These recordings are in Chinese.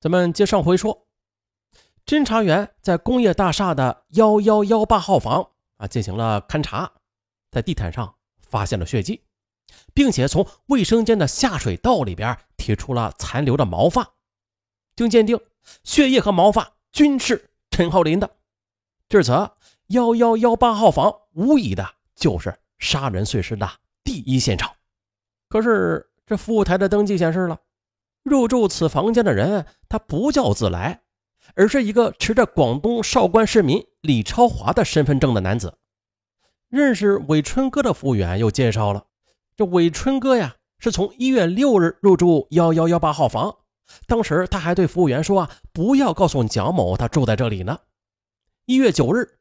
咱们接上回说，侦查员在工业大厦的幺幺幺八号房啊进行了勘查，在地毯上发现了血迹，并且从卫生间的下水道里边提出了残留的毛发，经鉴定，血液和毛发均是陈浩林的。至此，幺幺幺八号房无疑的就是杀人碎尸的第一现场。可是，这服务台的登记显示了。入住此房间的人，他不叫自来，而是一个持着广东韶关市民李超华的身份证的男子。认识韦春哥的服务员又介绍了，这韦春哥呀，是从一月六日入住幺幺幺八号房，当时他还对服务员说啊，不要告诉蒋某他住在这里呢。一月九日，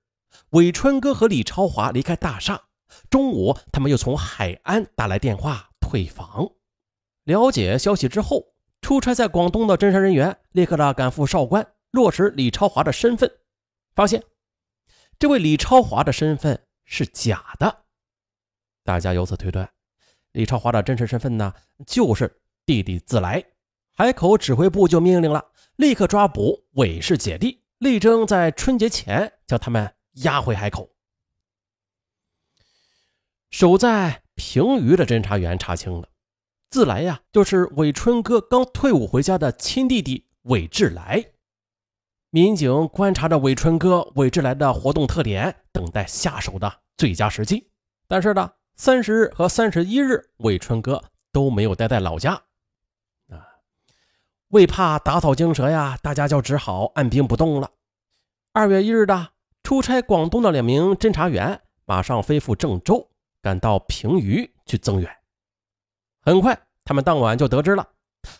韦春哥和李超华离开大厦，中午他们又从海安打来电话退房。了解消息之后。出差在广东的侦查人员立刻的赶赴韶关，落实李超华的身份，发现这位李超华的身份是假的。大家由此推断，李超华的真实身份呢，就是弟弟自来。海口指挥部就命令了，立刻抓捕韦氏姐弟，力争在春节前将他们押回海口。守在平舆的侦查员查清了。自来呀，就是韦春哥刚退伍回家的亲弟弟韦志来。民警观察着韦春哥、韦志来的活动特点，等待下手的最佳时机。但是呢，三十日和三十一日，韦春哥都没有待在老家。啊，为怕打草惊蛇呀，大家就只好按兵不动了。二月一日的出差广东的两名侦查员马上飞赴郑州，赶到平舆去增援。很快，他们当晚就得知了，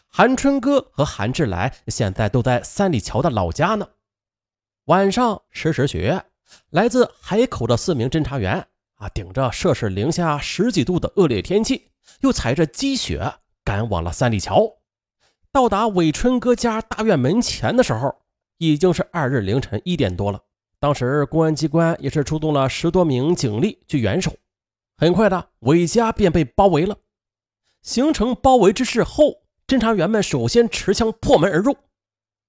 韩春哥和韩志来现在都在三里桥的老家呢。晚上十时许，来自海口的四名侦查员啊，顶着摄氏零下十几度的恶劣天气，又踩着积雪赶往了三里桥。到达韦春哥家大院门前的时候，已经是二日凌晨一点多了。当时公安机关也是出动了十多名警力去援手。很快的，韦家便被包围了。形成包围之势后，侦查员们首先持枪破门而入，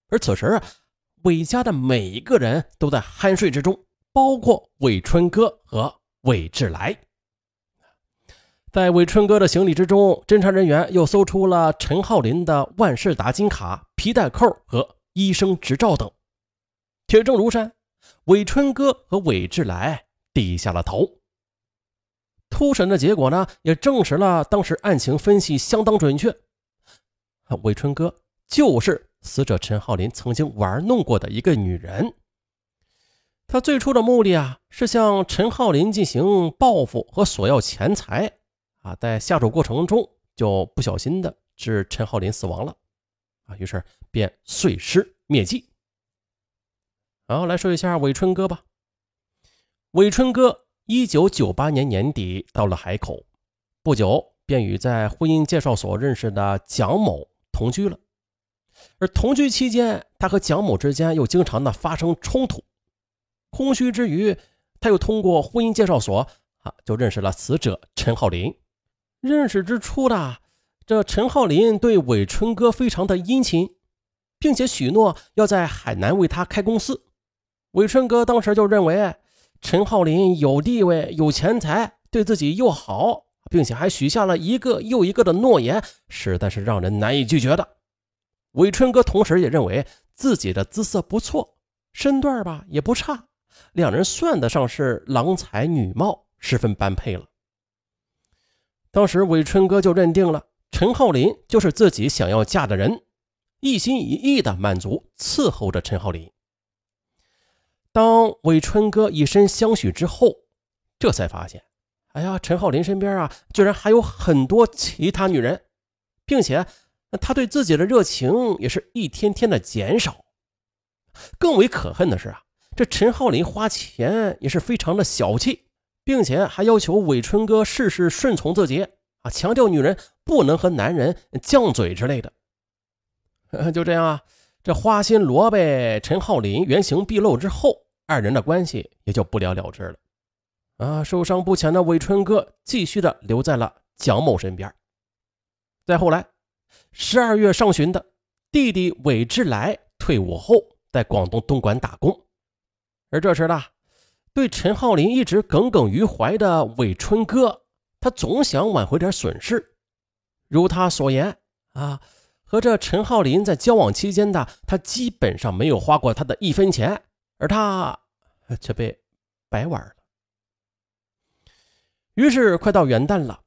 而此时啊，韦家的每一个人都在酣睡之中，包括韦春哥和韦志来。在韦春哥的行李之中，侦查人员又搜出了陈浩林的万事达金卡、皮带扣和医生执照等。铁证如山，韦春哥和韦志来低下了头。突审的结果呢，也证实了当时案情分析相当准确。伟春哥就是死者陈浩林曾经玩弄过的一个女人。他最初的目的啊，是向陈浩林进行报复和索要钱财啊，在下手过程中就不小心的致陈浩林死亡了啊，于是便碎尸灭迹。好，来说一下伟春哥吧。伟春哥。一九九八年年底到了海口，不久便与在婚姻介绍所认识的蒋某同居了。而同居期间，他和蒋某之间又经常的发生冲突。空虚之余，他又通过婚姻介绍所啊，就认识了死者陈浩林。认识之初的这陈浩林对韦春哥非常的殷勤，并且许诺要在海南为他开公司。韦春哥当时就认为。陈浩林有地位、有钱财，对自己又好，并且还许下了一个又一个的诺言，实在是让人难以拒绝的。韦春哥同时也认为自己的姿色不错，身段吧也不差，两人算得上是郎才女貌，十分般配了。当时韦春哥就认定了陈浩林就是自己想要嫁的人，一心一意的满足伺候着陈浩林。当韦春哥以身相许之后，这才发现，哎呀，陈浩林身边啊，居然还有很多其他女人，并且他对自己的热情也是一天天的减少。更为可恨的是啊，这陈浩林花钱也是非常的小气，并且还要求韦春哥事事顺从自己啊，强调女人不能和男人犟嘴之类的。就这样啊，这花心萝卜陈浩林原形毕露之后。二人的关系也就不了了之了，啊，受伤不浅的韦春哥继续的留在了蒋某身边。再后来，十二月上旬的弟弟韦志来退伍后在广东东莞打工，而这时呢，对陈浩林一直耿耿于怀的韦春哥，他总想挽回点损失。如他所言啊，和这陈浩林在交往期间的，他基本上没有花过他的一分钱，而他却被白玩了。于是快到元旦了。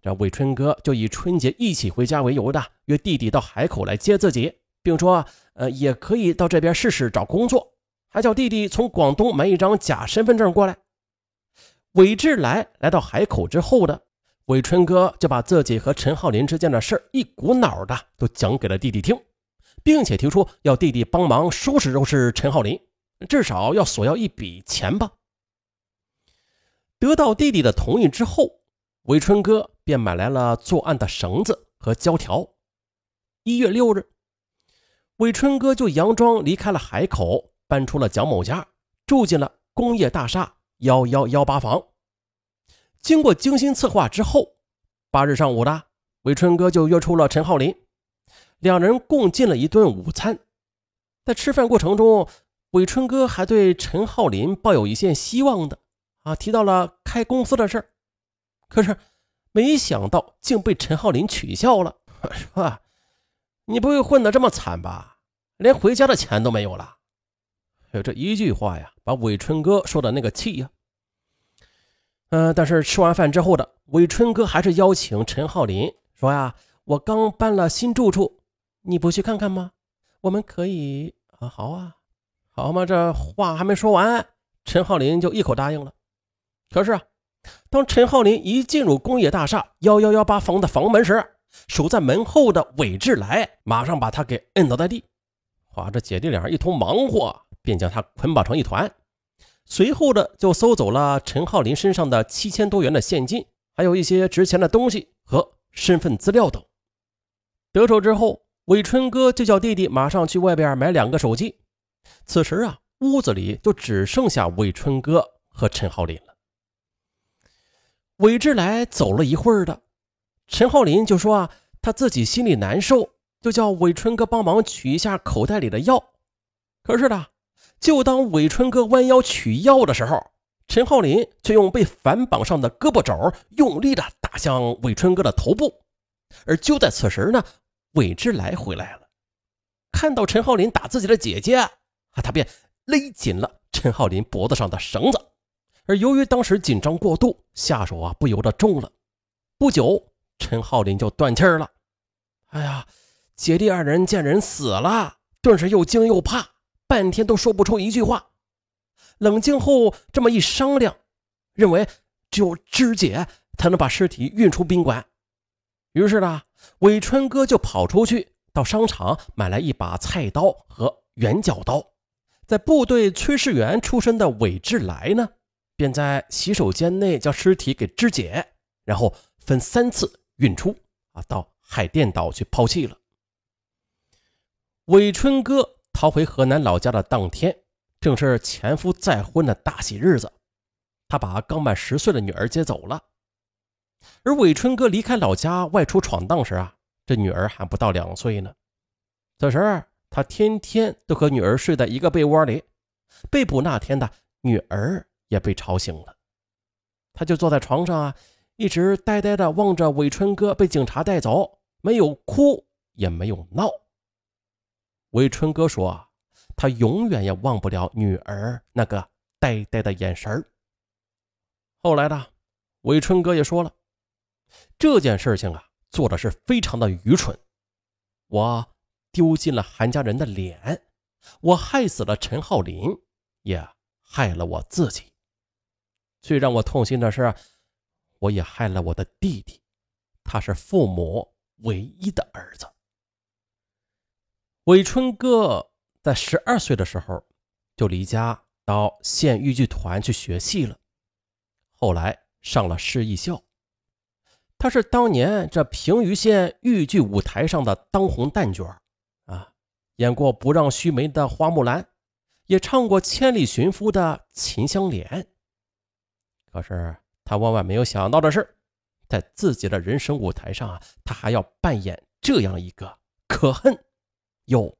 这韦春哥就以春节一起回家为由的，约弟弟到海口来接自己，并说：“呃，也可以到这边试试找工作。”还叫弟弟从广东买一张假身份证过来。韦志来来到海口之后的，韦春哥就把自己和陈浩林之间的事一股脑的都讲给了弟弟听，并且提出要弟弟帮忙收拾收拾陈浩林，至少要索要一笔钱吧。得到弟弟的同意之后。韦春哥便买来了作案的绳子和胶条。一月六日，韦春哥就佯装离开了海口，搬出了蒋某家，住进了工业大厦幺幺幺八房。经过精心策划之后，八日上午的韦春哥就约出了陈浩林，两人共进了一顿午餐。在吃饭过程中，韦春哥还对陈浩林抱有一线希望的啊，提到了开公司的事儿。可是，没想到竟被陈浩林取笑了，说：“你不会混得这么惨吧？连回家的钱都没有了。”有这一句话呀，把韦春哥说的那个气呀。嗯，但是吃完饭之后的韦春哥还是邀请陈浩林说：“呀，我刚搬了新住处，你不去看看吗？我们可以啊，好啊，好嘛。”这话还没说完，陈浩林就一口答应了。可是啊。当陈浩林一进入工业大厦幺幺幺八房的房门时，守在门后的韦志来马上把他给摁倒在地。哇，这姐弟俩一通忙活，便将他捆绑成一团。随后的就搜走了陈浩林身上的七千多元的现金，还有一些值钱的东西和身份资料等。得手之后，韦春哥就叫弟弟马上去外边买两个手机。此时啊，屋子里就只剩下韦春哥和陈浩林了。韦志来走了一会儿的，陈浩林就说啊，他自己心里难受，就叫韦春哥帮忙取一下口袋里的药。可是呢，就当韦春哥弯腰取药的时候，陈浩林却用被反绑上的胳膊肘用力的打向韦春哥的头部。而就在此时呢，韦志来回来了，看到陈浩林打自己的姐姐，啊，他便勒紧了陈浩林脖子上的绳子。而由于当时紧张过度，下手啊不由得重了。不久，陈浩林就断气了。哎呀，姐弟二人见人死了，顿时又惊又怕，半天都说不出一句话。冷静后，这么一商量，认为只有肢解才能把尸体运出宾馆。于是呢，伟春哥就跑出去到商场买来一把菜刀和圆角刀。在部队炊事员出身的韦志来呢？便在洗手间内将尸体给肢解，然后分三次运出啊，到海淀岛去抛弃了。韦春哥逃回河南老家的当天，正是前夫再婚的大喜日子，他把刚满十岁的女儿接走了。而韦春哥离开老家外出闯荡时啊，这女儿还不到两岁呢。此时他天天都和女儿睡在一个被窝里。被捕那天的女儿。也被吵醒了，他就坐在床上啊，一直呆呆的望着韦春哥被警察带走，没有哭也没有闹。韦春哥说啊：“他永远也忘不了女儿那个呆呆的眼神后来呢，韦春哥也说了，这件事情啊，做的是非常的愚蠢，我丢尽了韩家人的脸，我害死了陈浩林，也害了我自己。最让我痛心的是，我也害了我的弟弟，他是父母唯一的儿子。伟春哥在十二岁的时候就离家到县豫剧团去学戏了，后来上了市艺校，他是当年这平舆县豫剧舞台上的当红旦角，演过《不让须眉》的花木兰，也唱过《千里寻夫》的秦香莲。可是他万万没有想到的是，在自己的人生舞台上啊，他还要扮演这样一个可恨又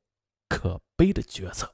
可悲的角色。